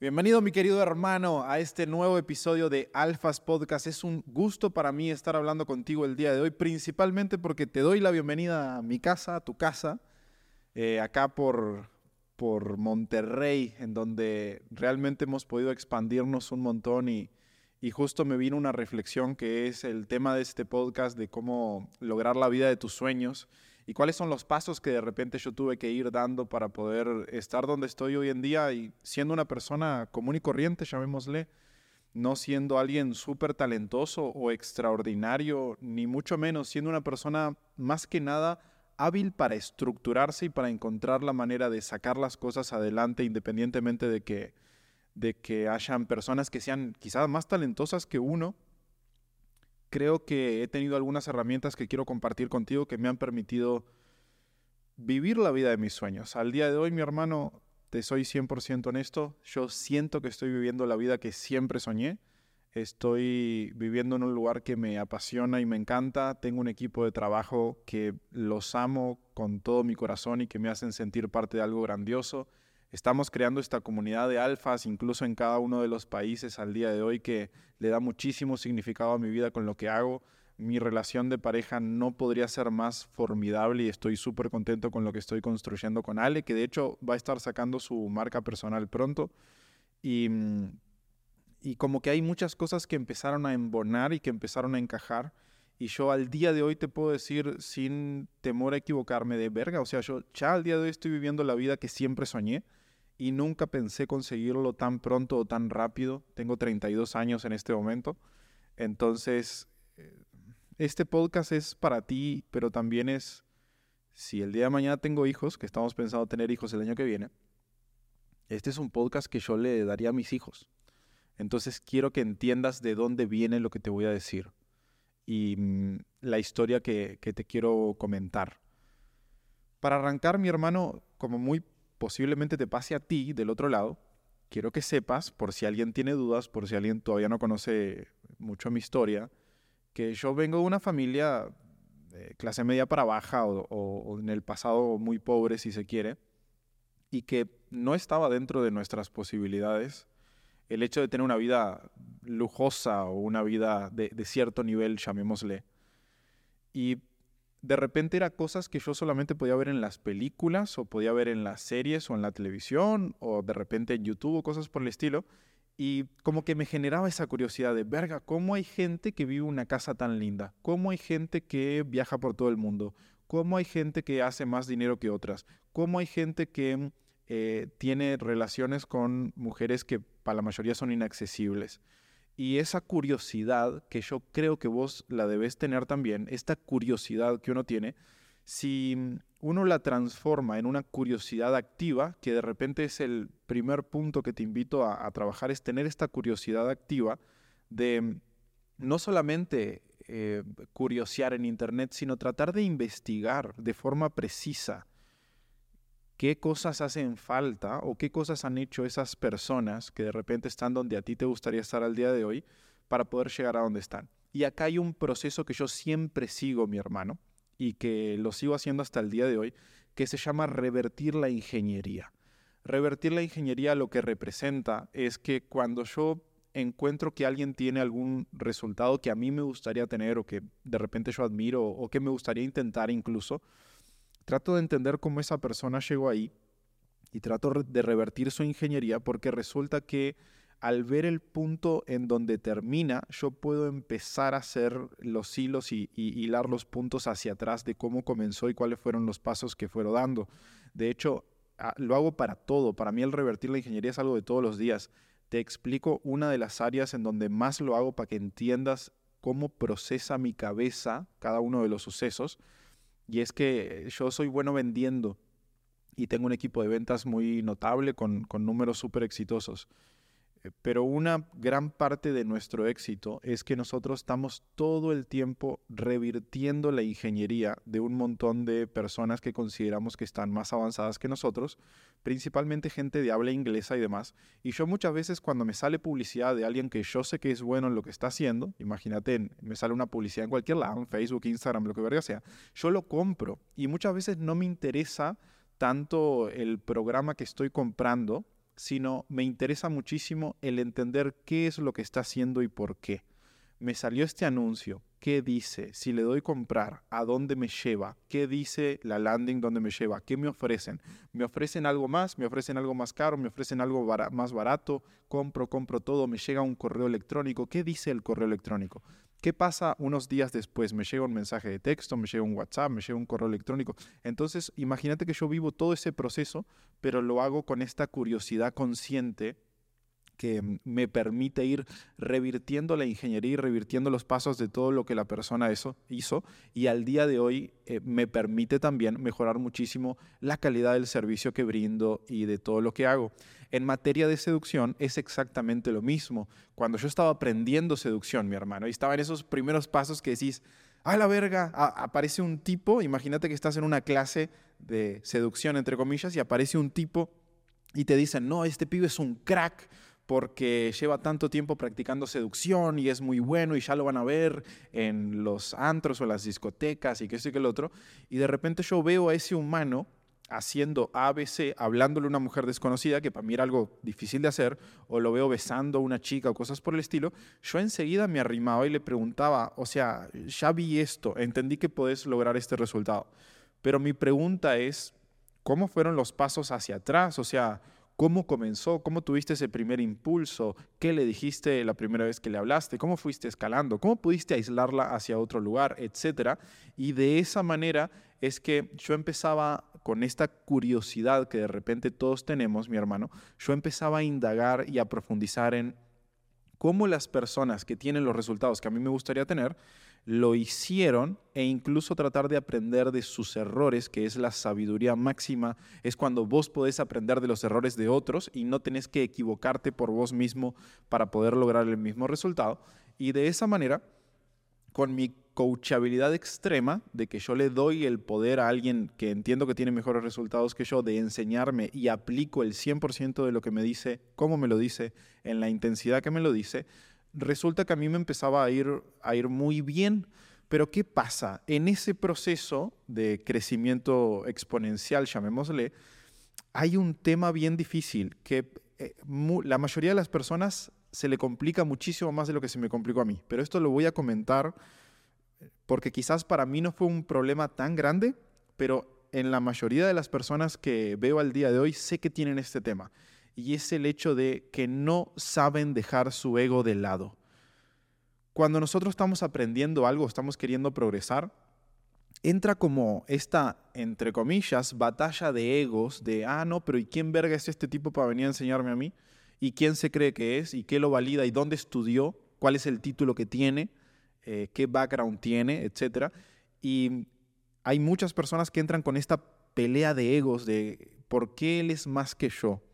Bienvenido mi querido hermano a este nuevo episodio de Alphas Podcast. Es un gusto para mí estar hablando contigo el día de hoy, principalmente porque te doy la bienvenida a mi casa, a tu casa, eh, acá por, por Monterrey, en donde realmente hemos podido expandirnos un montón y, y justo me vino una reflexión que es el tema de este podcast de cómo lograr la vida de tus sueños y cuáles son los pasos que de repente yo tuve que ir dando para poder estar donde estoy hoy en día y siendo una persona común y corriente, llamémosle, no siendo alguien súper talentoso o extraordinario, ni mucho menos siendo una persona más que nada hábil para estructurarse y para encontrar la manera de sacar las cosas adelante independientemente de que, de que hayan personas que sean quizás más talentosas que uno creo que he tenido algunas herramientas que quiero compartir contigo que me han permitido vivir la vida de mis sueños. Al día de hoy, mi hermano, te soy 100% honesto, yo siento que estoy viviendo la vida que siempre soñé. Estoy viviendo en un lugar que me apasiona y me encanta. Tengo un equipo de trabajo que los amo con todo mi corazón y que me hacen sentir parte de algo grandioso. Estamos creando esta comunidad de alfas, incluso en cada uno de los países al día de hoy, que le da muchísimo significado a mi vida con lo que hago. Mi relación de pareja no podría ser más formidable y estoy súper contento con lo que estoy construyendo con Ale, que de hecho va a estar sacando su marca personal pronto. Y, y como que hay muchas cosas que empezaron a embonar y que empezaron a encajar. Y yo al día de hoy te puedo decir sin temor a equivocarme de verga, o sea, yo ya al día de hoy estoy viviendo la vida que siempre soñé y nunca pensé conseguirlo tan pronto o tan rápido. Tengo 32 años en este momento. Entonces, eh, este podcast es para ti, pero también es, si el día de mañana tengo hijos, que estamos pensando tener hijos el año que viene, este es un podcast que yo le daría a mis hijos. Entonces quiero que entiendas de dónde viene lo que te voy a decir y mm, la historia que, que te quiero comentar. Para arrancar, mi hermano, como muy posiblemente te pase a ti del otro lado, quiero que sepas, por si alguien tiene dudas, por si alguien todavía no conoce mucho mi historia, que yo vengo de una familia de clase media para baja o, en el pasado muy pobre, si se quiere, y que no estaba dentro de nuestras posibilidades el hecho de tener una vida lujosa o una vida de, de cierto nivel, llamémosle. Y de repente era cosas que yo solamente podía ver en las películas o podía ver en las series o en la televisión o de repente en YouTube o cosas por el estilo. Y como que me generaba esa curiosidad de, verga, ¿cómo hay gente que vive una casa tan linda? ¿Cómo hay gente que viaja por todo el mundo? ¿Cómo hay gente que hace más dinero que otras? ¿Cómo hay gente que eh, tiene relaciones con mujeres que para la mayoría son inaccesibles? Y esa curiosidad, que yo creo que vos la debes tener también, esta curiosidad que uno tiene, si uno la transforma en una curiosidad activa, que de repente es el primer punto que te invito a, trabajar, es tener esta curiosidad activa de no solamente eh, curiosear en Internet, sino tratar de investigar de forma precisa qué cosas hacen falta o qué cosas han hecho esas personas que de repente están donde a ti te gustaría estar al día de hoy para poder llegar a donde están. Y acá hay un proceso que yo siempre sigo, mi hermano, y que lo sigo haciendo hasta el día de hoy, que se llama revertir la ingeniería. Revertir la ingeniería lo que representa es que cuando yo encuentro que alguien tiene algún resultado que a mí me gustaría tener o que de repente yo admiro o que me gustaría intentar incluso, trato de entender cómo esa persona llegó ahí y trato de revertir su ingeniería porque resulta que al ver el punto en donde termina, yo puedo empezar a hacer los hilos y, hilar los puntos hacia atrás de cómo comenzó y cuáles fueron los pasos que fueron dando. De hecho, lo hago para todo. Para mí el revertir la ingeniería es algo de todos los días. Te explico una de las áreas en donde más lo hago para que entiendas cómo procesa mi cabeza cada uno de los sucesos y es que yo soy bueno vendiendo y tengo un equipo de ventas muy notable con, con números súper exitosos. Eh, pero una gran parte de nuestro éxito es que nosotros estamos todo el tiempo revirtiendo la ingeniería de un montón de personas que consideramos que están más avanzadas que nosotros, principalmente gente de habla inglesa y demás. Y yo muchas veces cuando me sale publicidad de alguien que yo sé que es bueno en lo que está haciendo, imagínate, me sale una publicidad en cualquier lado, en Facebook, Instagram, lo que verga sea, yo lo compro y muchas veces no me interesa tanto el programa que estoy comprando, sino me interesa muchísimo el entender qué es lo que está haciendo y por qué. Me salió este anuncio, qué dice, si le doy comprar, a dónde me lleva, qué dice la landing, dónde me lleva, qué me ofrecen. ¿Me ofrecen algo más? ¿Me ofrecen algo más caro? ¿Me ofrecen algo más barato? Compro, compro todo, me llega un correo electrónico. ¿Qué dice el correo electrónico? ¿Qué pasa unos días después? Me llega un mensaje de texto, me llega un WhatsApp, me llega un correo electrónico. Entonces, imagínate que yo vivo todo ese proceso, pero lo hago con esta curiosidad consciente que me permite ir revirtiendo la ingeniería y revirtiendo los pasos de todo lo que la persona eso hizo y al día de hoy eh, me permite también mejorar muchísimo la calidad del servicio que brindo y de todo lo que hago. En materia de seducción es exactamente lo mismo. Cuando yo estaba aprendiendo seducción, mi hermano, y estaba en esos primeros pasos que decís, a la verga, aparece un tipo, imagínate que estás en una clase de seducción, entre comillas, y aparece un tipo y te dicen, no, este pibe es un crack, porque lleva tanto tiempo practicando seducción y es muy bueno y ya lo van a ver en los antros o las discotecas y qué sé qué el otro. Y de repente yo veo a ese humano haciendo ABC, hablándole a una mujer desconocida, que para mí era algo difícil de hacer, o lo veo besando a una chica o cosas por el estilo, yo enseguida me arrimaba y le preguntaba, o sea, ya vi esto, entendí que podés lograr este resultado. Pero mi pregunta es, ¿cómo fueron los pasos hacia atrás? O sea, ¿Cómo comenzó? ¿Cómo tuviste ese primer impulso? ¿Qué le dijiste la primera vez que le hablaste? ¿Cómo fuiste escalando? ¿Cómo pudiste aislarla hacia otro lugar? Etcétera. Y de esa manera es que yo empezaba con esta curiosidad que de repente todos tenemos, mi hermano, yo empezaba a indagar y a profundizar en cómo las personas que tienen los resultados que a mí me gustaría tener, lo hicieron e incluso tratar de aprender de sus errores, que es la sabiduría máxima, es cuando vos podés aprender de los errores de otros y no tenés que equivocarte por vos mismo para poder lograr el mismo resultado. Y de esa manera, con mi coachabilidad extrema, de que yo le doy el poder a alguien que entiendo que tiene mejores resultados que yo, de enseñarme y aplico el 100% de lo que me dice, cómo me lo dice, en la intensidad que me lo dice, resulta que a mí me empezaba a ir, a ir muy bien. Pero ¿qué pasa? En ese proceso de crecimiento exponencial, llamémosle, hay un tema bien difícil que eh, la mayoría de las personas se le complica muchísimo más de lo que se me complicó a mí. Pero esto lo voy a comentar porque quizás para mí no fue un problema tan grande, pero en la mayoría de las personas que veo al día de hoy sé que tienen este tema y es el hecho de que no saben dejar su ego de lado. Cuando nosotros estamos aprendiendo algo, estamos queriendo progresar, entra como esta, entre comillas, batalla de egos, de, ah, no, pero ¿y quién verga es este tipo para venir a enseñarme a mí? ¿Y quién se cree que es? ¿Y qué lo valida? ¿Y dónde estudió? ¿Cuál es el título que tiene? Eh, ¿Qué background tiene? Etcétera. Y hay muchas personas que entran con esta pelea de egos de por qué él es más que yo.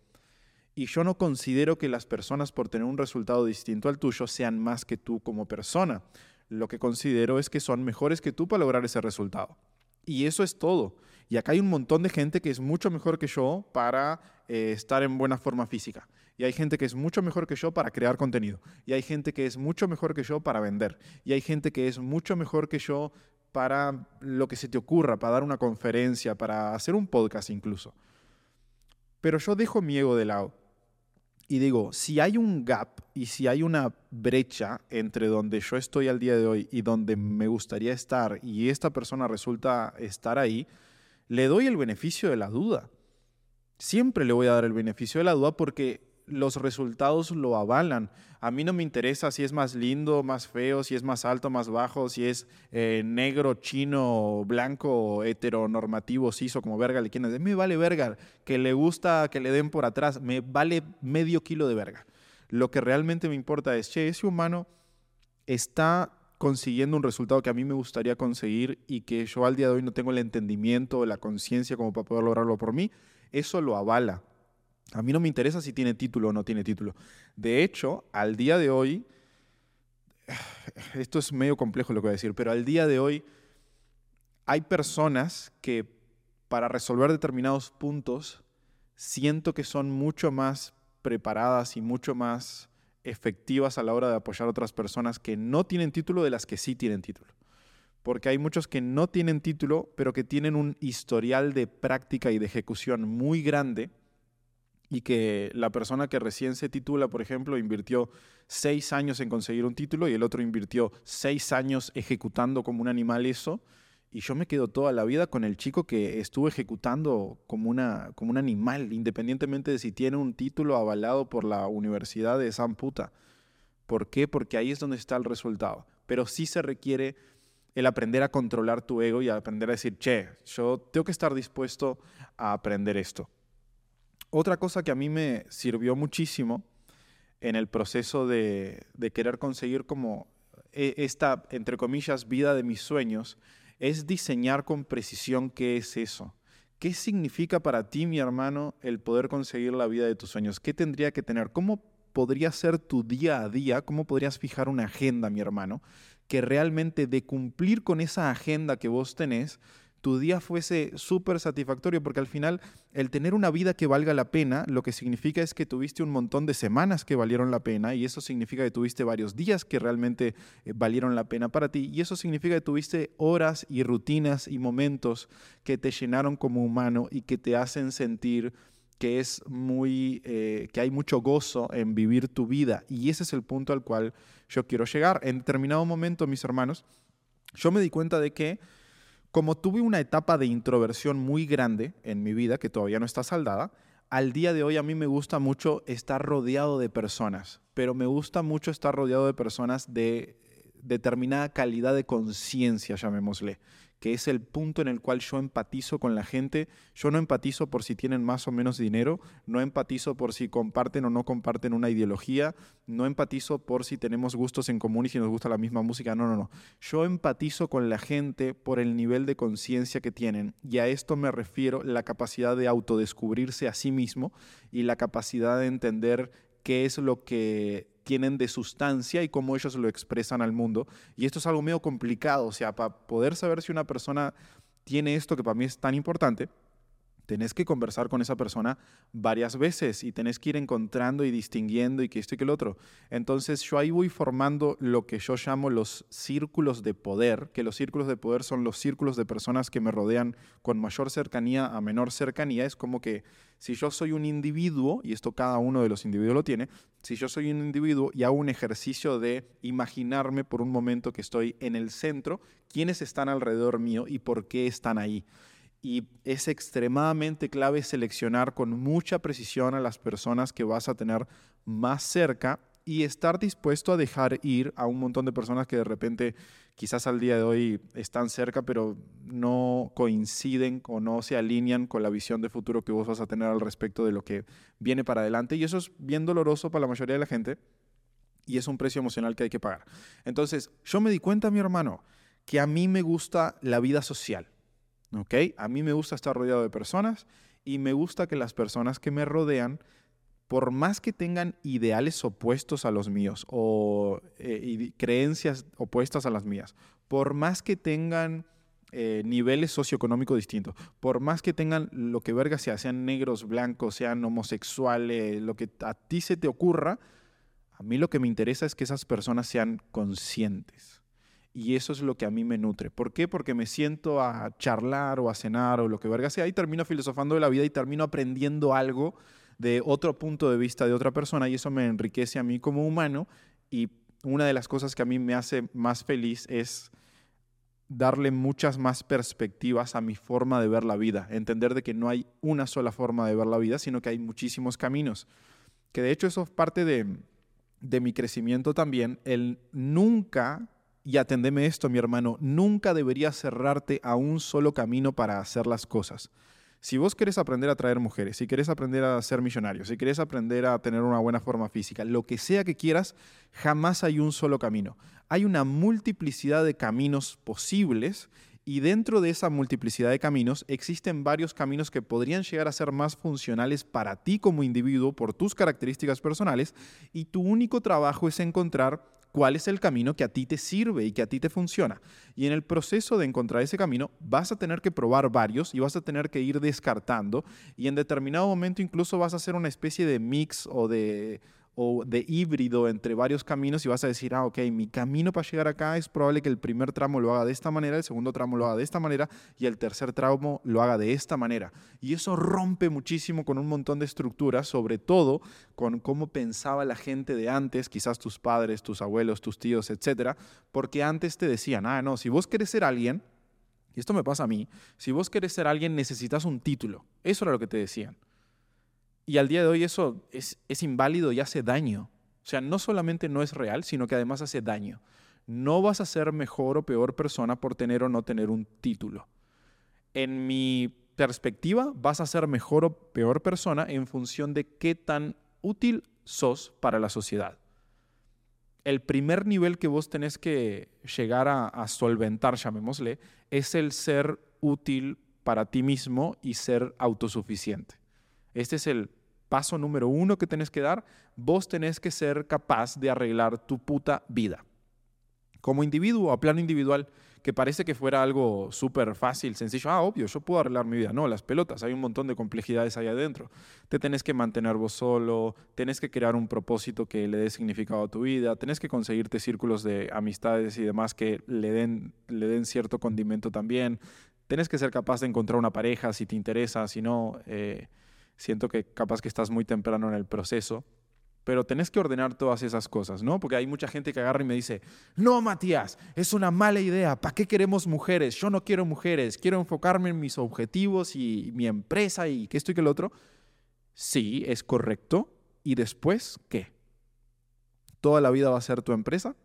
Y yo no considero que las personas por tener un resultado distinto al tuyo sean más que tú como persona. Lo que considero es que son mejores que tú para lograr ese resultado. Y eso es todo. Y acá hay un montón de gente que es mucho mejor que yo para eh, estar en buena forma física. Y hay gente que es mucho mejor que yo para crear contenido. Y hay gente que es mucho mejor que yo para vender. Y hay gente que es mucho mejor que yo para lo que se te ocurra, para dar una conferencia, para hacer un podcast incluso. Pero yo dejo mi ego de lado y digo, si hay un gap y si hay una brecha entre donde yo estoy al día de hoy y donde me gustaría estar y esta persona resulta estar ahí, le doy el beneficio de la duda. Siempre le voy a dar el beneficio de la duda porque los resultados lo avalan. A mí no me interesa si es más lindo, más feo, si es más alto, más bajo, si es eh, negro, chino, blanco, heteronormativo, ciso, como verga le quieran Me vale verga. Que le gusta que le den por atrás, me vale medio kilo de verga. Lo que realmente me importa es, che, ese humano está consiguiendo un resultado que a mí me gustaría conseguir y que yo al día de hoy no tengo el entendimiento la conciencia como para poder lograrlo por mí, eso lo avala. A mí no me interesa si tiene título o no tiene título. De hecho, al día de hoy, esto es medio complejo lo que voy a decir, pero al día de hoy hay personas que para resolver determinados puntos siento que son mucho más preparadas y mucho más efectivas a la hora de apoyar a otras personas que no tienen título de las que sí tienen título. Porque hay muchos que no tienen título, pero que tienen un historial de práctica y de ejecución muy grande y que la persona que recién se titula, por ejemplo, invirtió seis años en conseguir un título y el otro invirtió seis años ejecutando como un animal eso, y yo me quedo toda la vida con el chico que estuvo ejecutando como, una, como un animal, independientemente de si tiene un título avalado por la Universidad de San Puta. ¿Por qué? Porque ahí es donde está el resultado. Pero sí se requiere el aprender a controlar tu ego y aprender a decir, che, yo tengo que estar dispuesto a aprender esto. Otra cosa que a mí me sirvió muchísimo en el proceso de, querer conseguir como eh, esta, entre comillas, vida de mis sueños, es diseñar con precisión qué es eso. ¿Qué significa para ti, mi hermano, el poder conseguir la vida de tus sueños? ¿Qué tendría que tener? ¿Cómo podría ser tu día a día? ¿Cómo podrías fijar una agenda, mi hermano? Que realmente de cumplir con esa agenda que vos tenés, tu día fuese súper satisfactorio, porque al final el tener una vida que valga la pena, lo que significa es que tuviste un montón de semanas que valieron la pena, y eso significa que tuviste varios días que realmente eh, valieron la pena para ti, y eso significa que tuviste horas y rutinas y momentos que te llenaron como humano y que te hacen sentir que es muy, eh, que hay mucho gozo en vivir tu vida, y ese es el punto al cual yo quiero llegar. En determinado momento, mis hermanos, yo me di cuenta de que como tuve una etapa de introversión muy grande en mi vida, que todavía no está saldada, al día de hoy a mí me gusta mucho estar rodeado de personas, pero me gusta mucho estar rodeado de personas de determinada calidad de conciencia, llamémosle que es el punto en el cual yo empatizo con la gente. Yo no empatizo por si tienen más o menos dinero, no empatizo por si comparten o no comparten una ideología, no empatizo por si tenemos gustos en común y si nos gusta la misma música, no, no, no. Yo empatizo con la gente por el nivel de conciencia que tienen y a esto me refiero la capacidad de autodescubrirse a sí mismo y la capacidad de entender qué es lo que tienen de sustancia y cómo ellos lo expresan al mundo. Y esto es algo medio complicado, o sea, para poder saber si una persona tiene esto que para mí es tan importante, tenés que conversar con esa persona varias veces y tenés que ir encontrando y distinguiendo y que esto y que el otro. Entonces yo ahí voy formando lo que yo llamo los círculos de poder, que los círculos de poder son los círculos de personas que me rodean con mayor cercanía a menor cercanía. Es como que si yo soy un individuo, y esto cada uno de los individuos lo tiene, si yo soy un individuo y hago un ejercicio de imaginarme por un momento que estoy en el centro, quiénes están alrededor mío y por qué están ahí y es extremadamente clave seleccionar con mucha precisión a las personas que vas a tener más cerca y estar dispuesto a dejar ir a un montón de personas que de repente quizás al día de hoy están cerca pero no coinciden o no se alinean con la visión de futuro que vos vas a tener al respecto de lo que viene para adelante y eso es bien doloroso para la mayoría de la gente y es un precio emocional que hay que pagar. Entonces, yo me di cuenta, mi hermano, que a mí me gusta la vida social. ¿Ok? A mí me gusta estar rodeado de personas y me gusta que las personas que me rodean, por más que tengan ideales opuestos a los míos o eh, creencias opuestas a las mías, por más que tengan eh, niveles socioeconómicos distintos, por más que tengan lo que verga sea, sean negros, blancos, sean homosexuales, lo que a ti se te ocurra, a mí lo que me interesa es que esas personas sean conscientes. Y eso es lo que a mí me nutre. ¿Por qué? Porque me siento a charlar o a cenar o lo que verga sea y termino filosofando de la vida y termino aprendiendo algo de otro punto de vista de otra persona y eso me enriquece a mí como humano y una de las cosas que a mí me hace más feliz es darle muchas más perspectivas a mi forma de ver la vida, entender de que no hay una sola forma de ver la vida, sino que hay muchísimos caminos. Que de hecho eso es parte de, de mi crecimiento también, el nunca y atendeme esto, mi hermano, nunca deberías cerrarte a un solo camino para hacer las cosas. Si vos querés aprender a traer mujeres, si querés aprender a ser millonario, si querés aprender a tener una buena forma física, lo que sea que quieras, jamás hay un solo camino. Hay una multiplicidad de caminos posibles y dentro de esa multiplicidad de caminos existen varios caminos que podrían llegar a ser más funcionales para ti como individuo por tus características personales y tu único trabajo es encontrar cuál es el camino que a ti te sirve y que a ti te funciona. Y en el proceso de encontrar ese camino vas a tener que probar varios y vas a tener que ir descartando y en determinado momento incluso vas a hacer una especie de mix o de o de híbrido entre varios caminos y vas a decir, ah, ok, mi camino para llegar acá es probable que el primer tramo lo haga de esta manera, el segundo tramo lo haga de esta manera y el tercer tramo lo haga de esta manera. Y eso rompe muchísimo con un montón de estructuras, sobre todo con cómo pensaba la gente de antes, quizás tus padres, tus abuelos, tus tíos, etcétera, porque antes te decían, ah, no, si vos querés ser alguien, y esto me pasa a mí, si vos querés ser alguien necesitas un título. Eso era lo que te decían. Y al día de hoy eso es, inválido y hace daño. O sea, no solamente no es real, sino que además hace daño. No vas a ser mejor o peor persona por tener o no tener un título. En mi perspectiva, vas a ser mejor o peor persona en función de qué tan útil sos para la sociedad. El primer nivel que vos tenés que llegar a solventar, llamémosle, es el ser útil para ti mismo y ser autosuficiente. Este es el paso número uno que tenés que dar. Vos tenés que ser capaz de arreglar tu puta vida. Como individuo, a plano individual, que parece que fuera algo súper fácil, sencillo. Ah, obvio, yo puedo arreglar mi vida. No, las pelotas, hay un montón de complejidades ahí adentro. Te tenés que mantener vos solo, tenés que crear un propósito que le dé significado a tu vida, tenés que conseguirte círculos de amistades y demás que le den, le den cierto condimento también. Tenés que ser capaz de encontrar una pareja si te interesa, si no... Eh, siento que capaz que estás muy temprano en el proceso, pero tenés que ordenar todas esas cosas, ¿no? Porque hay mucha gente que agarra y me dice, no, Matías, es una mala idea, ¿para qué queremos mujeres? Yo no quiero mujeres, quiero enfocarme en mis objetivos y mi empresa y que esto y que lo otro. Sí, es correcto. ¿Y después qué? ¿Toda la vida va a ser tu empresa?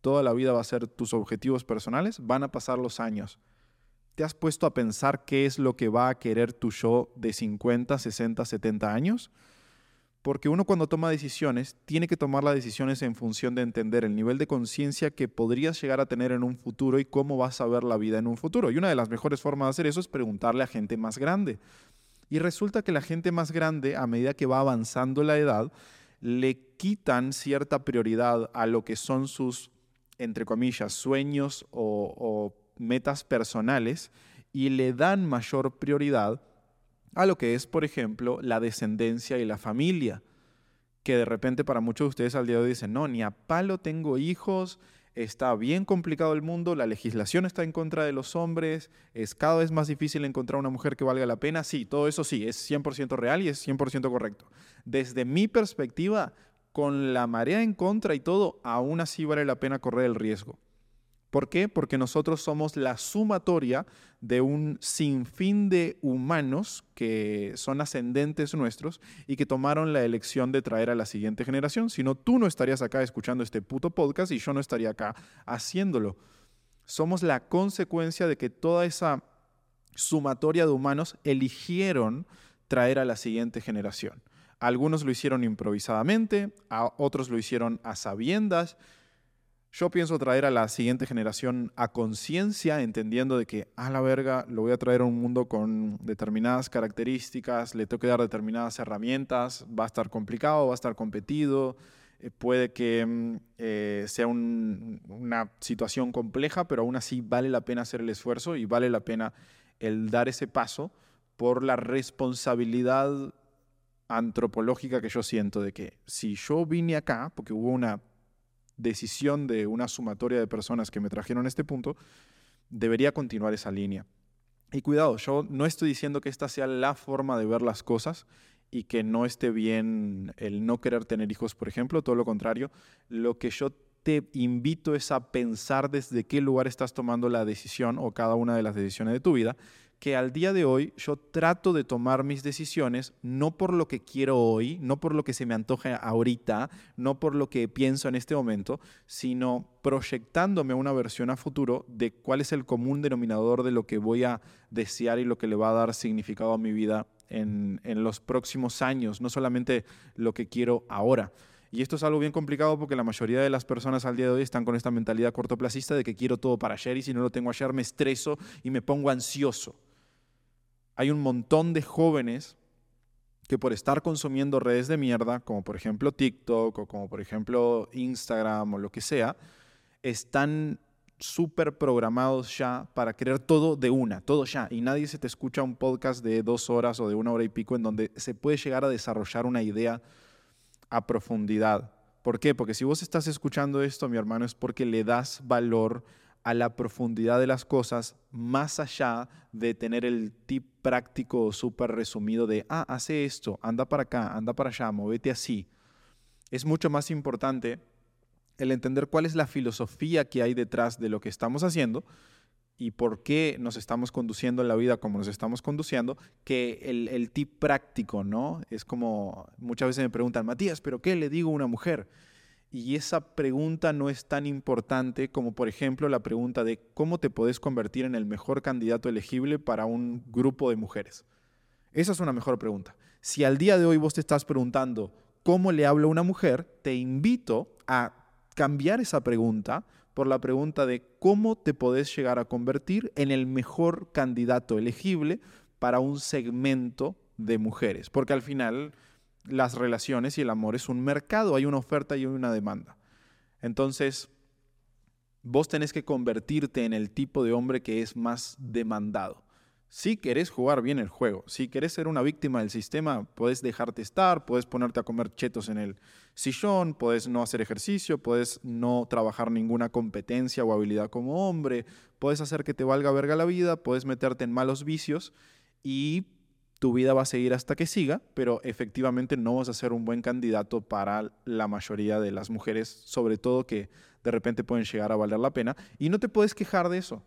¿Toda la vida va a ser tus objetivos personales? Van a pasar los años. ¿Te has puesto a pensar qué es lo que va a querer tu yo de 50, 60, 70 años? Porque uno cuando toma decisiones tiene que tomar las decisiones en función de entender el nivel de conciencia que podrías llegar a tener en un futuro y cómo vas a ver la vida en un futuro. Y una de las mejores formas de hacer eso es preguntarle a gente más grande. Y resulta que la gente más grande, a medida que va avanzando la edad, le quitan cierta prioridad a lo que son sus, entre comillas, sueños o, o metas personales y le dan mayor prioridad a lo que es, por ejemplo, la descendencia y la familia. Que de repente para muchos de ustedes al día de hoy dicen, no, ni a palo tengo hijos, está bien complicado el mundo, la legislación está en contra de los hombres, es cada vez más difícil encontrar una mujer que valga la pena. Sí, todo eso sí, es 100% real y es 100% correcto. Desde mi perspectiva, con la marea en contra y todo, aún así vale la pena correr el riesgo. ¿Por qué? Porque nosotros somos la sumatoria de un sinfín de humanos que son ascendentes nuestros y que tomaron la elección de traer a la siguiente generación. Si no, tú no estarías acá escuchando este puto podcast y yo no estaría acá haciéndolo. Somos la consecuencia de que toda esa sumatoria de humanos eligieron traer a la siguiente generación. Algunos lo hicieron improvisadamente, a otros lo hicieron a sabiendas, yo pienso traer a la siguiente generación a conciencia, entendiendo de que a la verga lo voy a traer a un mundo con determinadas características, le tengo que dar determinadas herramientas, va a estar complicado, va a estar competido, eh, puede que mm, eh, sea una situación compleja, pero aún así vale la pena hacer el esfuerzo y vale la pena el dar ese paso por la responsabilidad antropológica que yo siento de que si yo vine acá, porque hubo una decisión de una sumatoria de personas que me trajeron a este punto, debería continuar esa línea. Y cuidado, yo no estoy diciendo que esta sea la forma de ver las cosas y que no esté bien el no querer tener hijos, por ejemplo, todo lo contrario. Lo que yo te invito es a pensar desde qué lugar estás tomando la decisión o cada una de las decisiones de tu vida que al día de hoy yo trato de tomar mis decisiones no por lo que quiero hoy, no por lo que se me antoja ahorita, no por lo que pienso en este momento, sino proyectándome una versión a futuro de cuál es el común denominador de lo que voy a desear y lo que le va a dar significado a mi vida en, en los próximos años, no solamente lo que quiero ahora. Y esto es algo bien complicado porque la mayoría de las personas al día de hoy están con esta mentalidad cortoplacista de que quiero todo para ayer y si no lo tengo ayer me estreso y me pongo ansioso hay un montón de jóvenes que por estar consumiendo redes de mierda, como por ejemplo TikTok o como por ejemplo Instagram o lo que sea, están súper programados ya para querer todo de una, todo ya. Y nadie se te escucha un podcast de dos horas o de una hora y pico en donde se puede llegar a desarrollar una idea a profundidad. ¿Por qué? Porque si vos estás escuchando esto, mi hermano, es porque le das valor a la profundidad de las cosas más allá de tener el tip práctico súper resumido de, ah, hace esto, anda para acá, anda para allá, móvete así. Es mucho más importante el entender cuál es la filosofía que hay detrás de lo que estamos haciendo y por qué nos estamos conduciendo en la vida como nos estamos conduciendo, que el, el tip práctico, ¿no? Es como muchas veces me preguntan, Matías, ¿pero qué le digo a una mujer? Y esa pregunta no es tan importante como, por ejemplo, la pregunta de cómo te puedes convertir en el mejor candidato elegible para un grupo de mujeres. Esa es una mejor pregunta. Si al día de hoy vos te estás preguntando cómo le hablo a una mujer, te invito a cambiar esa pregunta por la pregunta de cómo te podés llegar a convertir en el mejor candidato elegible para un segmento de mujeres. Porque al final las relaciones y el amor es un mercado, hay una oferta y una demanda. Entonces, vos tenés que convertirte en el tipo de hombre que es más demandado. Si querés jugar bien el juego, si querés ser una víctima del sistema, puedes dejarte estar, puedes ponerte a comer chetos en el sillón, puedes no hacer ejercicio, puedes no trabajar ninguna competencia o habilidad como hombre, puedes hacer que te valga verga la vida, puedes meterte en malos vicios y tu vida va a seguir hasta que siga, pero efectivamente no vas a ser un buen candidato para la mayoría de las mujeres, sobre todo que de repente pueden llegar a valer la pena, y no te puedes quejar de eso.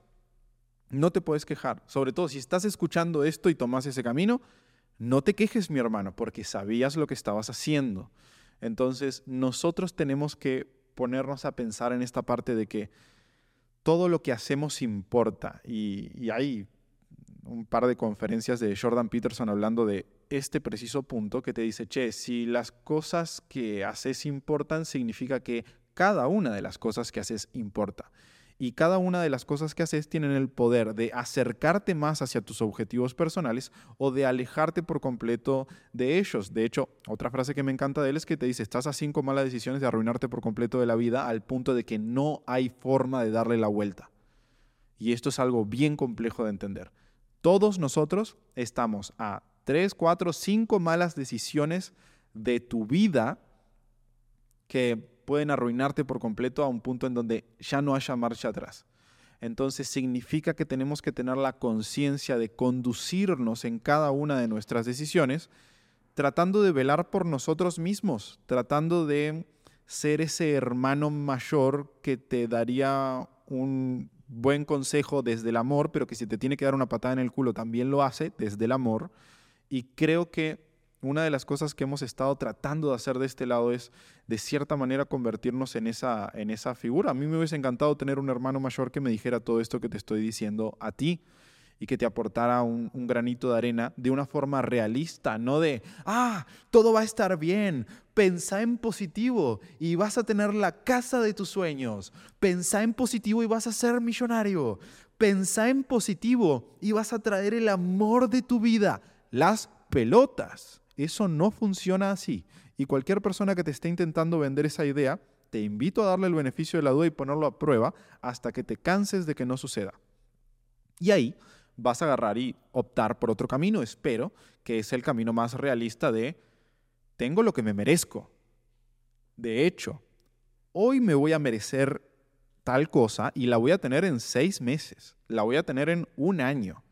No te puedes quejar. Sobre todo si estás escuchando esto y tomas ese camino, no te quejes, mi hermano, porque sabías lo que estabas haciendo. Entonces, nosotros tenemos que ponernos a pensar en esta parte de que todo lo que hacemos importa. Y, hay un par de conferencias de Jordan Peterson hablando de este preciso punto que te dice, che, si las cosas que haces importan, significa que cada una de las cosas que haces importa y cada una de las cosas que haces tienen el poder de acercarte más hacia tus objetivos personales o de alejarte por completo de ellos. De hecho, otra frase que me encanta de él es que te dice, estás a cinco malas decisiones de arruinarte por completo de la vida al punto de que no hay forma de darle la vuelta. Y esto es algo bien complejo de entender. Todos nosotros estamos a tres, cuatro, cinco malas decisiones de tu vida que pueden arruinarte por completo a un punto en donde ya no haya marcha atrás. Entonces significa que tenemos que tener la conciencia de conducirnos en cada una de nuestras decisiones, tratando de velar por nosotros mismos, tratando de ser ese hermano mayor que te daría un buen consejo desde el amor, pero que si te tiene que dar una patada en el culo también lo hace desde el amor. Y creo que una de las cosas que hemos estado tratando de hacer de este lado es, de cierta manera, convertirnos en esa, en esa figura. A mí me hubiese encantado tener un hermano mayor que me dijera todo esto que te estoy diciendo a ti y que te aportara un, granito de arena de una forma realista, no de, ah, todo va a estar bien, pensá en positivo y vas a tener la casa de tus sueños, pensá en positivo y vas a ser millonario, pensá en positivo y vas a traer el amor de tu vida, las pelotas. Eso no funciona así. Y cualquier persona que te esté intentando vender esa idea, te invito a darle el beneficio de la duda y ponerlo a prueba hasta que te canses de que no suceda. Y ahí vas a agarrar y optar por otro camino, espero, que es el camino más realista de tengo lo que me merezco. De hecho, hoy me voy a merecer tal cosa y la voy a tener en seis meses, la voy a tener en un año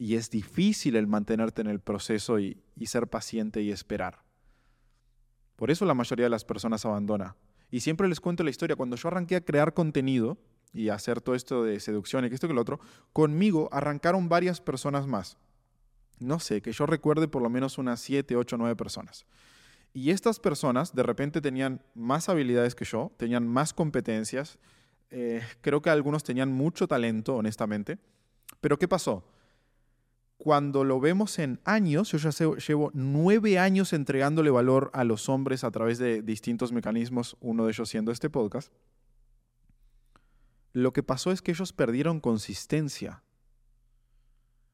y es difícil el mantenerte en el proceso y, ser paciente y esperar. Por eso la mayoría de las personas abandona. Y siempre les cuento la historia. Cuando yo arranqué a crear contenido y hacer todo esto de seducción y que esto que lo otro, conmigo arrancaron varias personas más. No sé, que yo recuerde por lo menos unas 7, 8, 9 personas. Y estas personas de repente tenían más habilidades que yo, tenían más competencias. Eh, creo que algunos tenían mucho talento, honestamente. Pero ¿qué pasó? cuando lo vemos en años, yo ya llevo nueve años entregándole valor a los hombres a través de distintos mecanismos, uno de ellos siendo este podcast, lo que pasó es que ellos perdieron consistencia.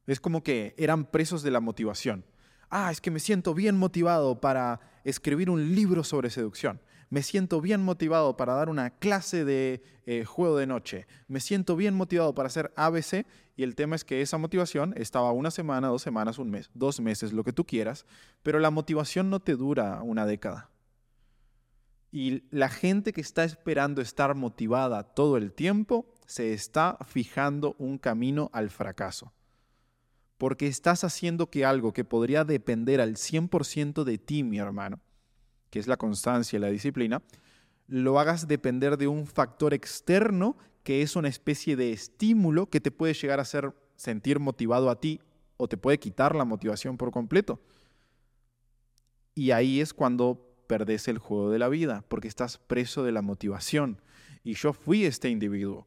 Es como que eran presos de la motivación. Ah, es que me siento bien motivado para escribir un libro sobre seducción. Me siento bien motivado para dar una clase de eh, juego de noche. Me siento bien motivado para hacer ABC. Y el tema es que esa motivación estaba una semana, dos semanas, un mes, dos meses, lo que tú quieras. Pero la motivación no te dura una década. Y la gente que está esperando estar motivada todo el tiempo se está fijando un camino al fracaso. Porque estás haciendo que algo que podría depender al 100% de ti, mi hermano, que es la constancia y la disciplina, lo hagas depender de un factor externo que es una especie de estímulo que te puede llegar a hacer sentir motivado a ti o te puede quitar la motivación por completo. Y ahí es cuando perdes el juego de la vida, porque estás preso de la motivación. Y yo fui este individuo.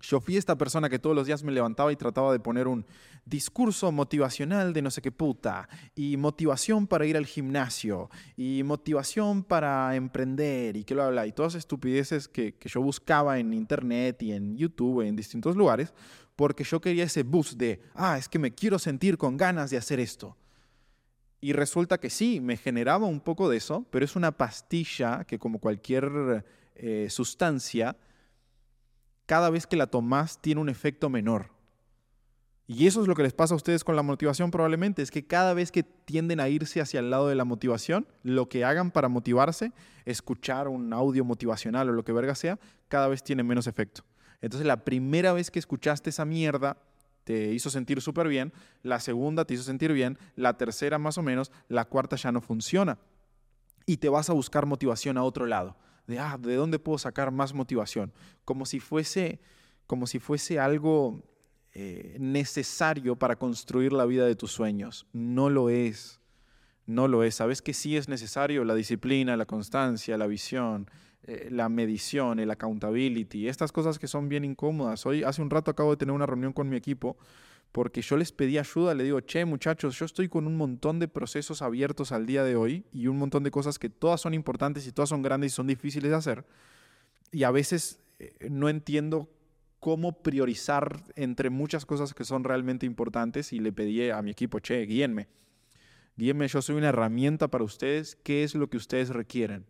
Yo fui esta persona que todos los días me levantaba y trataba de poner un discurso motivacional de no sé qué puta, y motivación para ir al gimnasio, y motivación para emprender, y que lo habla, y todas estupideces que, que yo buscaba en internet y en YouTube, en distintos lugares, porque yo quería ese boost de, ah, es que me quiero sentir con ganas de hacer esto. Y resulta que sí, me generaba un poco de eso, pero es una pastilla que como cualquier eh, sustancia, cada vez que la tomas tiene un efecto menor. Y eso es lo que les pasa a ustedes con la motivación probablemente, es que cada vez que tienden a irse hacia el lado de la motivación, lo que hagan para motivarse, escuchar un audio motivacional o lo que verga sea, cada vez tiene menos efecto. Entonces la primera vez que escuchaste esa mierda, te hizo sentir súper bien, la segunda te hizo sentir bien, la tercera más o menos, la cuarta ya no funciona. Y te vas a buscar motivación a otro lado. De, ah, ¿de dónde puedo sacar más motivación? Como si fuese, como si fuese algo eh, necesario para construir la vida de tus sueños. No lo es. No lo es. ¿Sabes que sí es necesario? La disciplina, la constancia, la visión, eh, la medición, el accountability, estas cosas que son bien incómodas. Hoy, hace un rato acabo de tener una reunión con mi equipo porque yo les pedí ayuda, le digo, che muchachos, yo estoy con un montón de procesos abiertos al día de hoy y un montón de cosas que todas son importantes y todas son grandes y son difíciles de hacer. Y a veces eh, no entiendo cómo priorizar entre muchas cosas que son realmente importantes y le pedí a mi equipo, che, guíenme. Guíenme, yo soy una herramienta para ustedes, ¿qué es lo que ustedes requieren?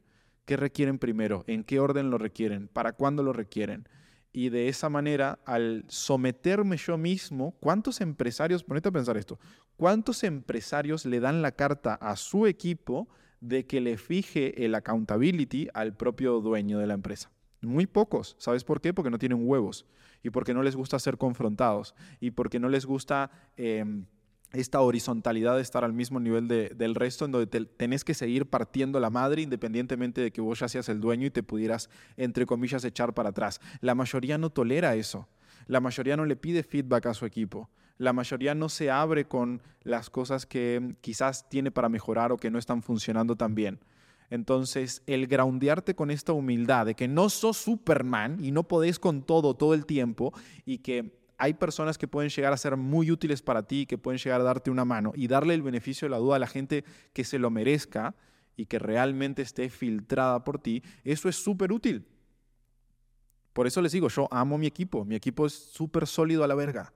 ¿Qué requieren primero? ¿En qué orden lo requieren? ¿Para cuándo lo requieren? Y de esa manera, al someterme yo mismo, ¿cuántos empresarios, ponete a pensar esto, cuántos empresarios le dan la carta a su equipo de que le fije el accountability al propio dueño de la empresa? Muy pocos. ¿Sabes por qué? Porque no tienen huevos y porque no les gusta ser confrontados y porque no les gusta... Em, esta horizontalidad de estar al mismo nivel del resto, en donde tenés que seguir partiendo la madre independientemente de que vos ya seas el dueño y te pudieras, entre comillas, echar para atrás. La mayoría no tolera eso. La mayoría no le pide feedback a su equipo. La mayoría no se abre con las cosas que quizás tiene para mejorar o que no están funcionando tan bien. Entonces, el groundearte con esta humildad de que no sos Superman y no podés con todo todo el tiempo y que hay personas que pueden llegar a ser muy útiles para ti, que pueden llegar a darte una mano y darle el beneficio de la duda a la gente que se lo merezca y que realmente esté filtrada por ti, eso es súper útil. Por eso les digo, yo amo mi equipo, mi equipo es súper sólido a la verga.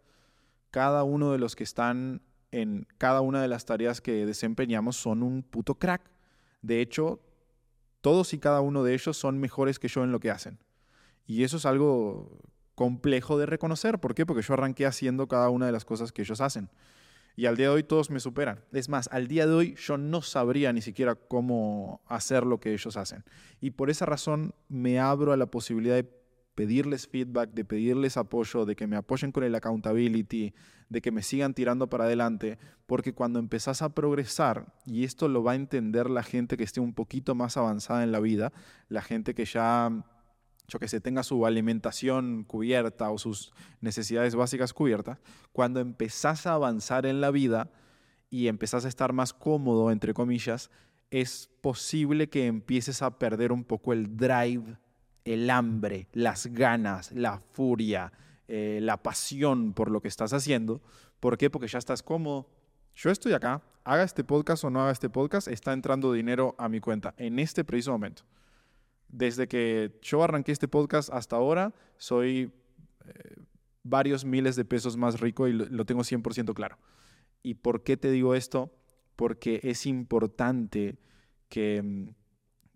Cada uno de los que están en cada una de las tareas que desempeñamos son un puto crack. De hecho, todos y cada uno de ellos son mejores que yo en lo que hacen. Y eso es algo complejo de reconocer. ¿Por qué? Porque yo arranqué haciendo cada una de las cosas que ellos hacen. Y al día de hoy todos me superan. Es más, al día de hoy yo no sabría ni siquiera cómo hacer lo que ellos hacen. Y por esa razón me abro a la posibilidad de pedirles feedback, de pedirles apoyo, de que me apoyen con el accountability, de que me sigan tirando para adelante, porque cuando empezás a progresar, y esto lo va a entender la gente que esté un poquito más avanzada en la vida, la gente que ya yo que se tenga su alimentación cubierta o sus necesidades básicas cubiertas, cuando empezás a avanzar en la vida y empezás a estar más cómodo, entre comillas, es posible que empieces a perder un poco el drive, el hambre, las ganas, la furia, eh, la pasión por lo que estás haciendo. ¿Por qué? Porque ya estás cómodo. Yo estoy acá, haga este podcast o no haga este podcast, está entrando dinero a mi cuenta en este preciso momento desde que yo arranqué este podcast hasta ahora, soy eh, varios miles de pesos más rico y lo, tengo 100% claro. ¿Y por qué te digo esto? Porque es importante que mm,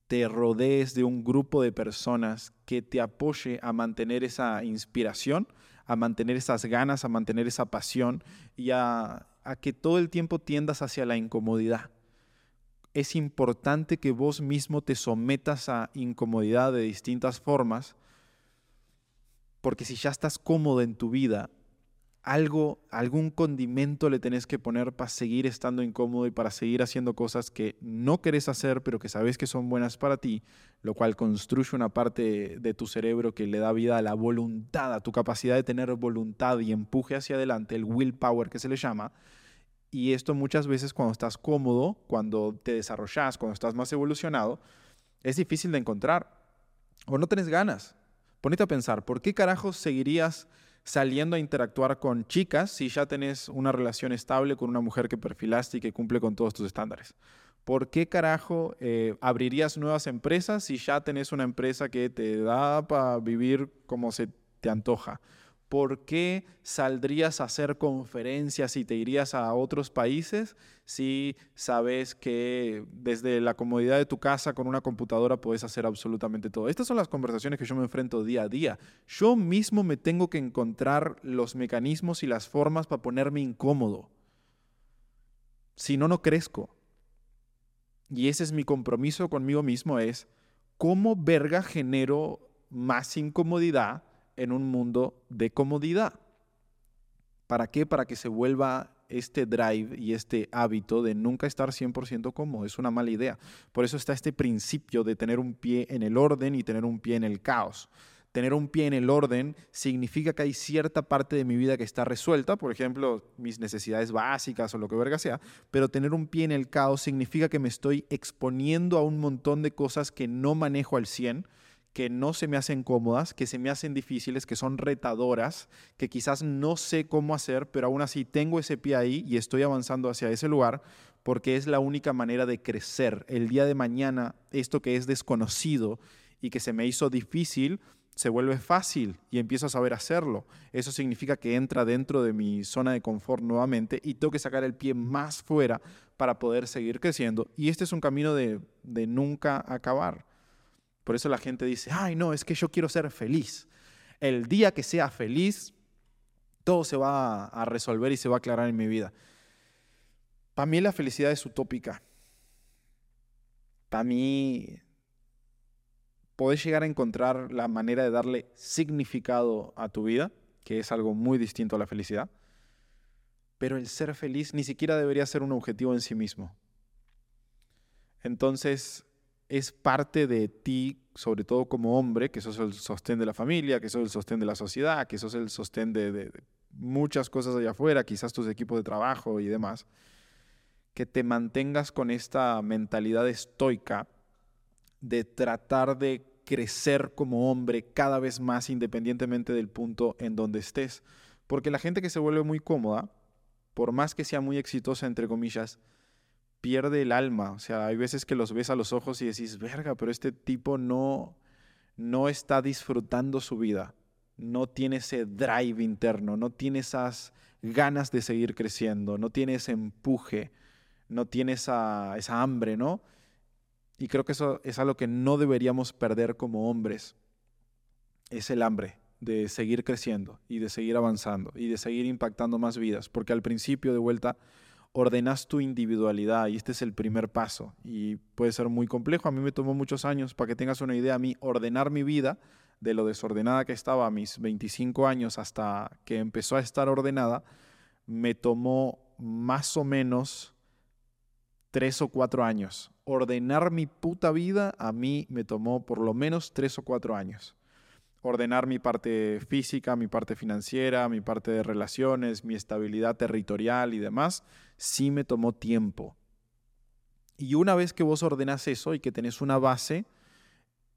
te rodees de un grupo de personas que te apoye a mantener esa inspiración, a mantener esas ganas, a mantener esa pasión y a, a que todo el tiempo tiendas hacia la incomodidad. Es importante que vos mismo te sometas a incomodidad de distintas formas, porque si ya estás cómodo en tu vida, algo, algún condimento le tenés que poner para seguir estando incómodo y para seguir haciendo cosas que no querés hacer, pero que sabes que son buenas para ti, lo cual construye una parte de tu cerebro que le da vida a la voluntad, a tu capacidad de tener voluntad y empuje hacia adelante, el willpower que se le llama. Y esto muchas veces cuando estás cómodo, cuando te desarrollas, cuando estás más evolucionado, es difícil de encontrar o no tenés ganas. Ponete a pensar, ¿por qué carajos seguirías saliendo a interactuar con chicas si ya tenés una relación estable con una mujer que perfilaste y que cumple con todos tus estándares? ¿Por qué carajo eh, abrirías nuevas empresas si ya tenés una empresa que te da para vivir como se te antoja? ¿Por qué saldrías a hacer conferencias y te irías a otros países si sabes que desde la comodidad de tu casa con una computadora puedes hacer absolutamente todo? Estas son las conversaciones que yo me enfrento día a día. Yo mismo me tengo que encontrar los mecanismos y las formas para ponerme incómodo. Si no, no crezco. Y ese es mi compromiso conmigo mismo, es cómo verga genero más incomodidad en un mundo de comodidad. ¿Para qué? Para que se vuelva este drive y este hábito de nunca estar 100% cómodo. Es una mala idea. Por eso está este principio de tener un pie en el orden y tener un pie en el caos. Tener un pie en el orden significa que hay cierta parte de mi vida que está resuelta, por ejemplo, mis necesidades básicas o lo que verga sea, pero tener un pie en el caos significa que me estoy exponiendo a un montón de cosas que no manejo al 100 que no se me hacen cómodas, que se me hacen difíciles, que son retadoras, que quizás no sé cómo hacer, pero aún así tengo ese pie ahí y estoy avanzando hacia ese lugar porque es la única manera de crecer. El día de mañana, esto que es desconocido y que se me hizo difícil, se vuelve fácil y empiezo a saber hacerlo. Eso significa que entra dentro de mi zona de confort nuevamente y tengo que sacar el pie más fuera para poder seguir creciendo. Y este es un camino de, de nunca acabar. Por eso la gente dice, ay no, es que yo quiero ser feliz. El día que sea feliz, todo se va a resolver y se va a aclarar en mi vida. Para mí la felicidad es utópica. Para mí podés llegar a encontrar la manera de darle significado a tu vida, que es algo muy distinto a la felicidad. Pero el ser feliz ni siquiera debería ser un objetivo en sí mismo. Entonces, es parte de ti, sobre todo como hombre, que sos el sostén de la familia, que sos el sostén de la sociedad, que sos el sostén de, muchas cosas allá afuera, quizás tus equipos de trabajo y demás, que te mantengas con esta mentalidad estoica de tratar de crecer como hombre cada vez más independientemente del punto en donde estés. Porque la gente que se vuelve muy cómoda, por más que sea muy exitosa, entre comillas, pierde el alma. O sea, hay veces que los ves a los ojos y decís, verga, pero este tipo no, no está disfrutando su vida. No tiene ese drive interno, no tiene esas ganas de seguir creciendo, no tiene ese empuje, no tiene esa, esa hambre, ¿no? Y creo que eso es algo que no deberíamos perder como hombres. Es el hambre de seguir creciendo y de seguir avanzando y de seguir impactando más vidas. Porque al principio, de vuelta, ordenas tu individualidad y este es el primer paso y puede ser muy complejo. A mí me tomó muchos años, para que tengas una idea, a mí ordenar mi vida de lo desordenada que estaba a mis 25 años hasta que empezó a estar ordenada, me tomó más o menos tres o cuatro años. Ordenar mi puta vida a mí me tomó por lo menos tres o cuatro años ordenar mi parte física, mi parte financiera, mi parte de relaciones, mi estabilidad territorial y demás, sí me tomó tiempo. Y una vez que vos ordenas eso y que tenés una base,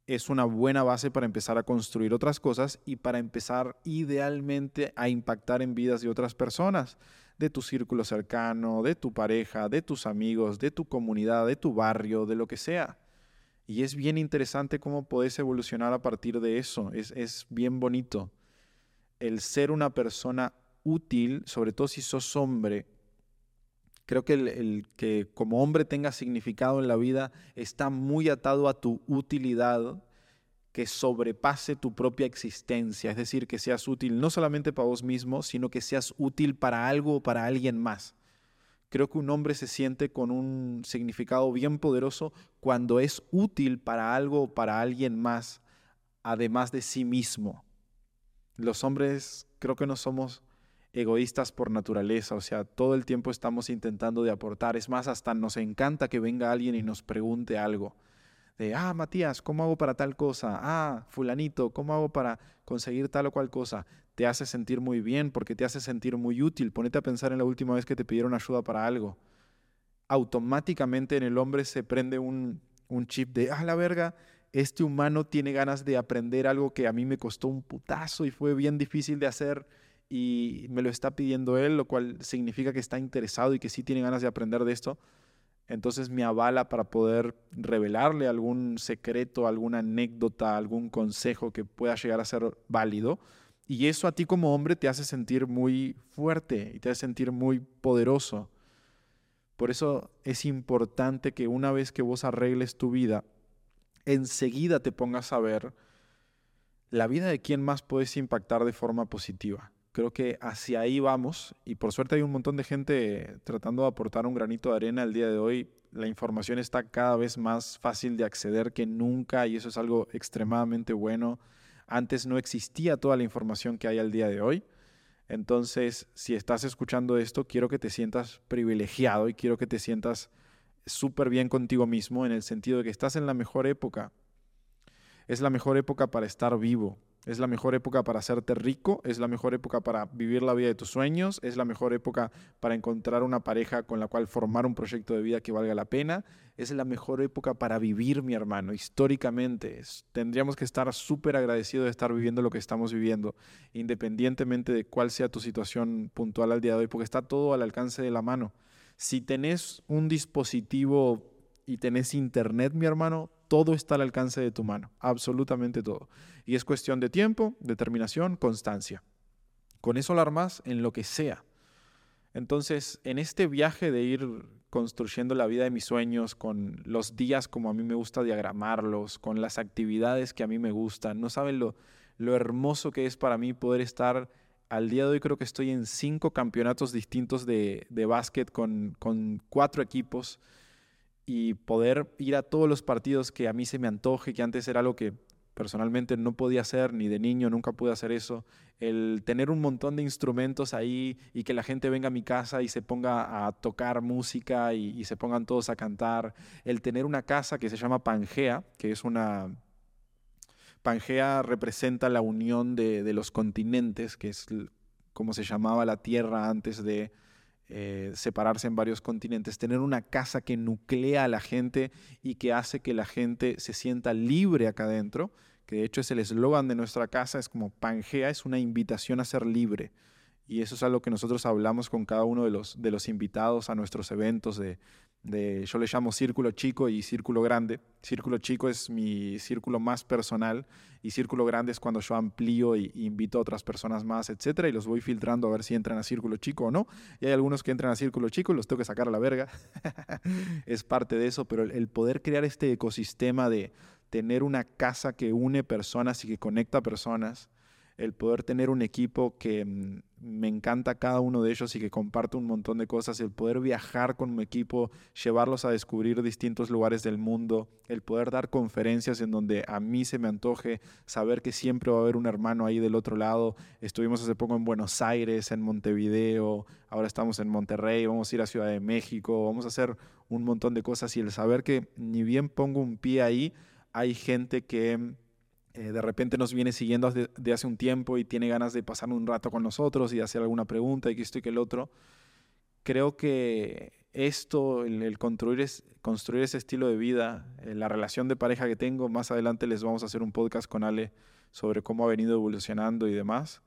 es una buena base para empezar a construir otras cosas y para empezar idealmente a impactar en vidas de otras personas, de tu círculo cercano, de tu pareja, de tus amigos, de tu comunidad, de tu barrio, de lo que sea. Y es bien interesante cómo puedes evolucionar a partir de eso. Es, es bien bonito. El ser una persona útil, sobre todo si sos hombre, Creo que el, que como hombre tenga significado en la vida está muy atado a tu utilidad que sobrepase tu propia existencia, es decir, que seas útil no solamente para vos mismo, sino que seas útil para algo o para alguien más. Creo que un hombre se siente con un significado bien poderoso cuando es útil para algo o para alguien más, además de sí mismo. Los hombres creo que no somos egoístas por naturaleza, o sea, todo el tiempo estamos intentando de aportar. Es más, hasta nos encanta que venga alguien y nos pregunte algo. Ah, Matías, ¿cómo hago para tal cosa? Ah, fulanito, ¿cómo hago para conseguir tal o cual cosa? Te hace sentir muy bien porque te hace sentir muy útil. Ponete a pensar en la última vez que te pidieron ayuda para algo. Automáticamente en el hombre se prende un, un chip de, ah, la verga, este humano tiene ganas de aprender algo que a mí me costó un putazo y fue bien difícil de hacer y me lo está pidiendo él, lo cual significa que está interesado y que sí tiene ganas de aprender de esto. Entonces me avala para poder revelarle algún secreto, alguna anécdota, algún consejo que pueda llegar a ser válido. Y eso a ti como hombre te hace sentir muy fuerte y te hace sentir muy poderoso. Por eso es importante que una vez que vos arregles tu vida, enseguida te pongas a ver la vida de quién más puedes impactar de forma positiva creo que hacia ahí vamos y por suerte hay un montón de gente tratando de aportar un granito de arena el día de hoy. La información está cada vez más fácil de acceder que nunca y eso es algo extremadamente bueno. Antes no existía toda la información que hay al día de hoy. Entonces, si estás escuchando esto, quiero que te sientas privilegiado y quiero que te sientas súper bien contigo mismo en el sentido de que estás en la mejor época. Es la mejor época para estar vivo, es la mejor época para hacerte rico, es la mejor época para vivir la vida de tus sueños, es la mejor época para encontrar una pareja con la cual formar un proyecto de vida que valga la pena, es la mejor época para vivir, mi hermano, históricamente. tendríamos que estar súper agradecidos de estar viviendo lo que estamos viviendo, independientemente de cuál sea tu situación puntual al día de hoy, porque está todo al alcance de la mano. Si tenés un dispositivo y tenés internet, mi hermano, todo está al alcance de tu mano, absolutamente todo. Y es cuestión de tiempo, determinación, constancia. Con eso lo armas en lo que sea. Entonces, en este viaje de ir construyendo la vida de mis sueños, con los días como a mí me gusta diagramarlos, con las actividades que a mí me gustan, no saben lo, lo hermoso que es para mí poder estar al día de hoy creo que estoy en cinco campeonatos distintos de, de básquet con, con, cuatro equipos y poder ir a todos los partidos que a mí se me antoje, que antes era algo que personalmente no podía hacer, ni de niño nunca pude hacer eso, el tener un montón de instrumentos ahí y que la gente venga a mi casa y se ponga a tocar música y, se pongan todos a cantar, el tener una casa que se llama Pangea, que es una... Pangea representa la unión de, de los continentes, que es como se llamaba la Tierra antes de eh, separarse en varios continentes, tener una casa que nuclea a la gente y que hace que la gente se sienta libre acá adentro, que de hecho es el eslogan de nuestra casa, es como Pangea, es una invitación a ser libre. Y eso es algo que nosotros hablamos con cada uno de los, de los invitados a nuestros eventos de, yo le llamo círculo chico y círculo grande. Círculo chico es mi círculo más personal y círculo grande es cuando yo amplío y, invito a otras personas más, etcétera, y los voy filtrando a ver si entran a círculo chico o no. Y hay algunos que entran a círculo chico y los tengo que sacar a la verga. es parte de eso, pero el poder crear este ecosistema de tener una casa que une personas y que conecta personas el poder tener un equipo que mm, me encanta cada uno de ellos y que comparte un montón de cosas, el poder viajar con mi equipo, llevarlos a descubrir distintos lugares del mundo, el poder dar conferencias en donde a mí se me antoje, saber que siempre va a haber un hermano ahí del otro lado. Estuvimos hace poco en Buenos Aires, en Montevideo, ahora estamos en Monterrey, vamos a ir a Ciudad de México, vamos a hacer un montón de cosas y el saber que ni bien pongo un pie ahí, hay gente que eh, de repente nos viene siguiendo de, hace un tiempo y tiene ganas de pasar un rato con nosotros y hacer alguna pregunta y que esto y que el otro, creo que esto, el, construir ese estilo de vida, eh, la relación de pareja que tengo, más adelante les vamos a hacer un podcast con Ale sobre cómo ha venido evolucionando y demás,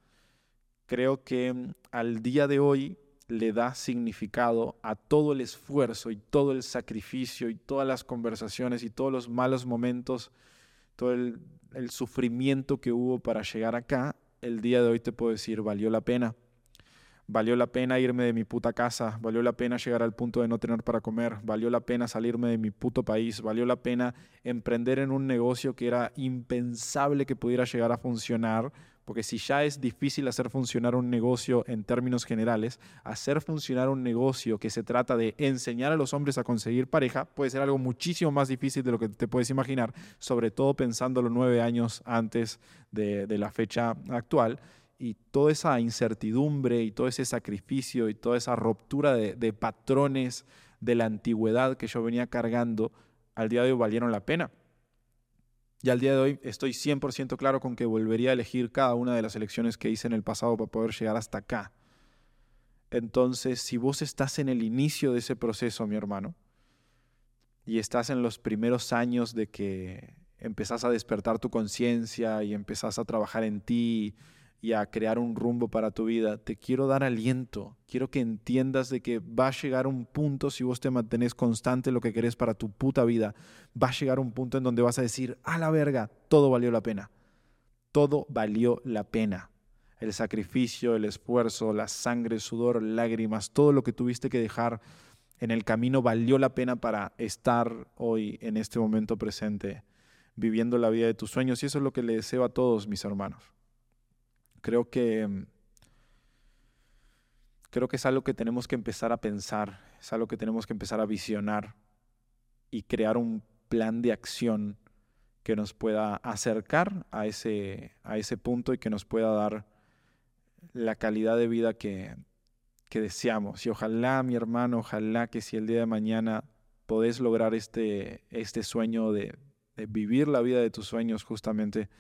creo que mm, al día de hoy le da significado a todo el esfuerzo y todo el sacrificio y todas las conversaciones y todos los malos momentos, todo el sufrimiento que hubo para llegar acá, el día de hoy te puedo decir, valió la pena. Valió la pena irme de mi puta casa, valió la pena llegar al punto de no tener para comer, valió la pena salirme de mi puto país, valió la pena emprender en un negocio que era impensable que pudiera llegar a funcionar, porque si ya es difícil hacer funcionar un negocio en términos generales, hacer funcionar un negocio que se trata de enseñar a los hombres a conseguir pareja puede ser algo muchísimo más difícil de lo que te puedes imaginar, sobre todo pensándolo nueve años antes de, de la fecha actual y toda esa incertidumbre y todo ese sacrificio y toda esa ruptura de, patrones de la antigüedad que yo venía cargando, al día de hoy valieron la pena. Y al día de hoy estoy 100% claro con que volvería a elegir cada una de las elecciones que hice en el pasado para poder llegar hasta acá. Entonces, si vos estás en el inicio de ese proceso, mi hermano, y estás en los primeros años de que empezás a despertar tu conciencia y empezás a trabajar en ti y a crear un rumbo para tu vida, te quiero dar aliento. Quiero que entiendas de que va a llegar un punto, si vos te mantenés constante lo que querés para tu puta vida, va a llegar un punto en donde vas a decir, a la verga, todo valió la pena. Todo valió la pena. El sacrificio, el esfuerzo, la sangre, sudor, lágrimas, todo lo que tuviste que dejar en el camino valió la pena para estar hoy en este momento presente, viviendo la vida de tus sueños. Y eso es lo que le deseo a todos mis hermanos. Creo que, mm, creo que es algo que tenemos que empezar a pensar, es algo que tenemos que empezar a visionar y crear un plan de acción que nos pueda acercar a ese, a ese punto y que nos pueda dar la calidad de vida que, que deseamos. Y ojalá, mi hermano, ojalá que si el día de mañana podés lograr este, este sueño de, de vivir la vida de tus sueños, justamente,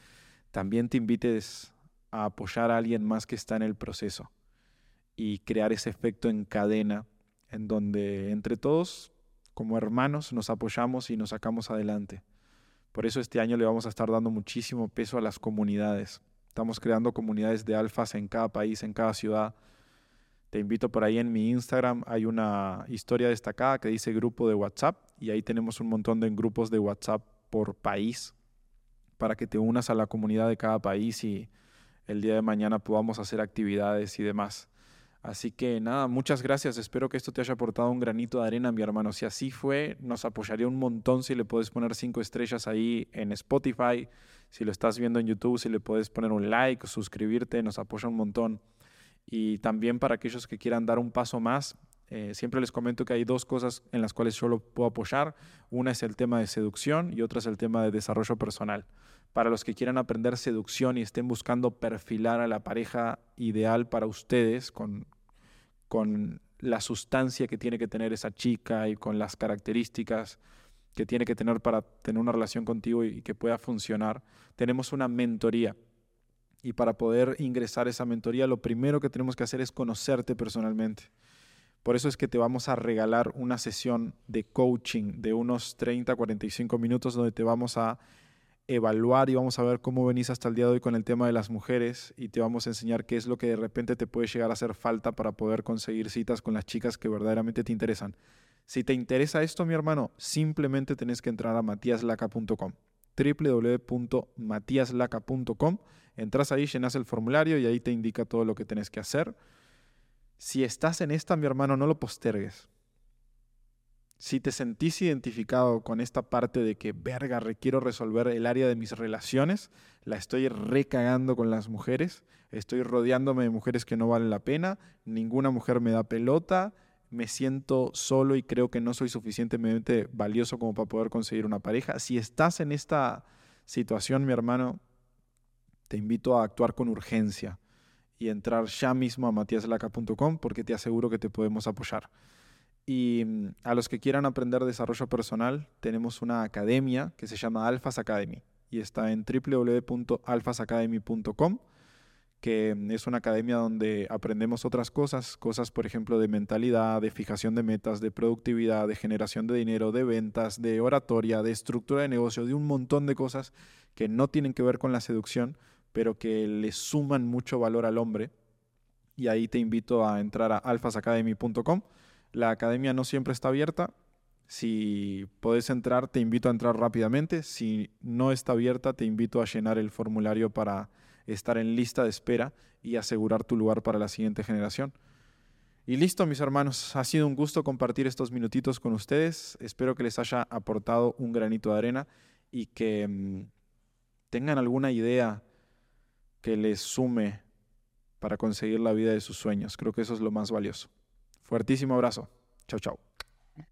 también te invites a apoyar a alguien más que está en el proceso y crear ese efecto en cadena en donde entre todos, como hermanos, nos apoyamos y nos sacamos adelante. Por eso este año le vamos a estar dando muchísimo peso a las comunidades. Estamos creando comunidades de alfas en cada país, en cada ciudad. Te invito por ahí en mi Instagram, hay una historia destacada que dice grupo de WhatsApp y ahí tenemos un montón de grupos de WhatsApp por país para que te unas a la comunidad de cada país y el día de mañana podamos hacer actividades y demás. Así que nada, muchas gracias. Espero que esto te haya aportado un granito de arena, mi hermano. Si así fue, nos apoyaría un montón si le puedes poner cinco estrellas ahí en Spotify. Si lo estás viendo en YouTube, si le puedes poner un like, suscribirte, nos apoya un montón. Y también para aquellos que quieran dar un paso más, eh, siempre les comento que hay dos cosas en las cuales yo lo puedo apoyar. Una es el tema de seducción y otra es el tema de desarrollo personal para los que quieran aprender seducción y estén buscando perfilar a la pareja ideal para ustedes con, con la sustancia que tiene que tener esa chica y con las características que tiene que tener para tener una relación contigo y que pueda funcionar, tenemos una mentoría. Y para poder ingresar a esa mentoría, lo primero que tenemos que hacer es conocerte personalmente. Por eso es que te vamos a regalar una sesión de coaching de unos 30, 45 minutos donde te vamos a evaluar y vamos a ver cómo venís hasta el día de hoy con el tema de las mujeres y te vamos a enseñar qué es lo que de repente te puede llegar a hacer falta para poder conseguir citas con las chicas que verdaderamente te interesan. Si te interesa esto, mi hermano, simplemente tenés que entrar a matiaslaca.com www.matiaslaca.com Entras ahí, llenas el formulario y ahí te indica todo lo que tenés que hacer. Si estás en esta, mi hermano, no lo postergues si te sentís identificado con esta parte de que, verga, requiero resolver el área de mis relaciones, la estoy recagando con las mujeres, estoy rodeándome de mujeres que no valen la pena, ninguna mujer me da pelota, me siento solo y creo que no soy suficientemente valioso como para poder conseguir una pareja. Si estás en esta situación, mi hermano, te invito a actuar con urgencia y entrar ya mismo a matiaslaca.com porque te aseguro que te podemos apoyar. Y mm, a los que quieran aprender desarrollo personal, tenemos una academia que se llama Alphas Academy y está en www.alphasacademy.com, que mm, es una academia donde aprendemos otras cosas, cosas por ejemplo de mentalidad, de fijación de metas, de productividad, de generación de dinero, de ventas, de oratoria, de estructura de negocio, de un montón de cosas que no tienen que ver con la seducción, pero que le suman mucho valor al hombre. Y ahí te invito a entrar a alphasacademy.com la academia no siempre está abierta. Si puedes entrar, te invito a entrar rápidamente. Si no está abierta, te invito a llenar el formulario para estar en lista de espera y asegurar tu lugar para la siguiente generación. Y listo, mis hermanos, ha sido un gusto compartir estos minutitos con ustedes. Espero que les haya aportado un granito de arena y que mm, tengan alguna idea que les sume para conseguir la vida de sus sueños. Creo que eso es lo más valioso. Fuertísimo abrazo. Chao, chao.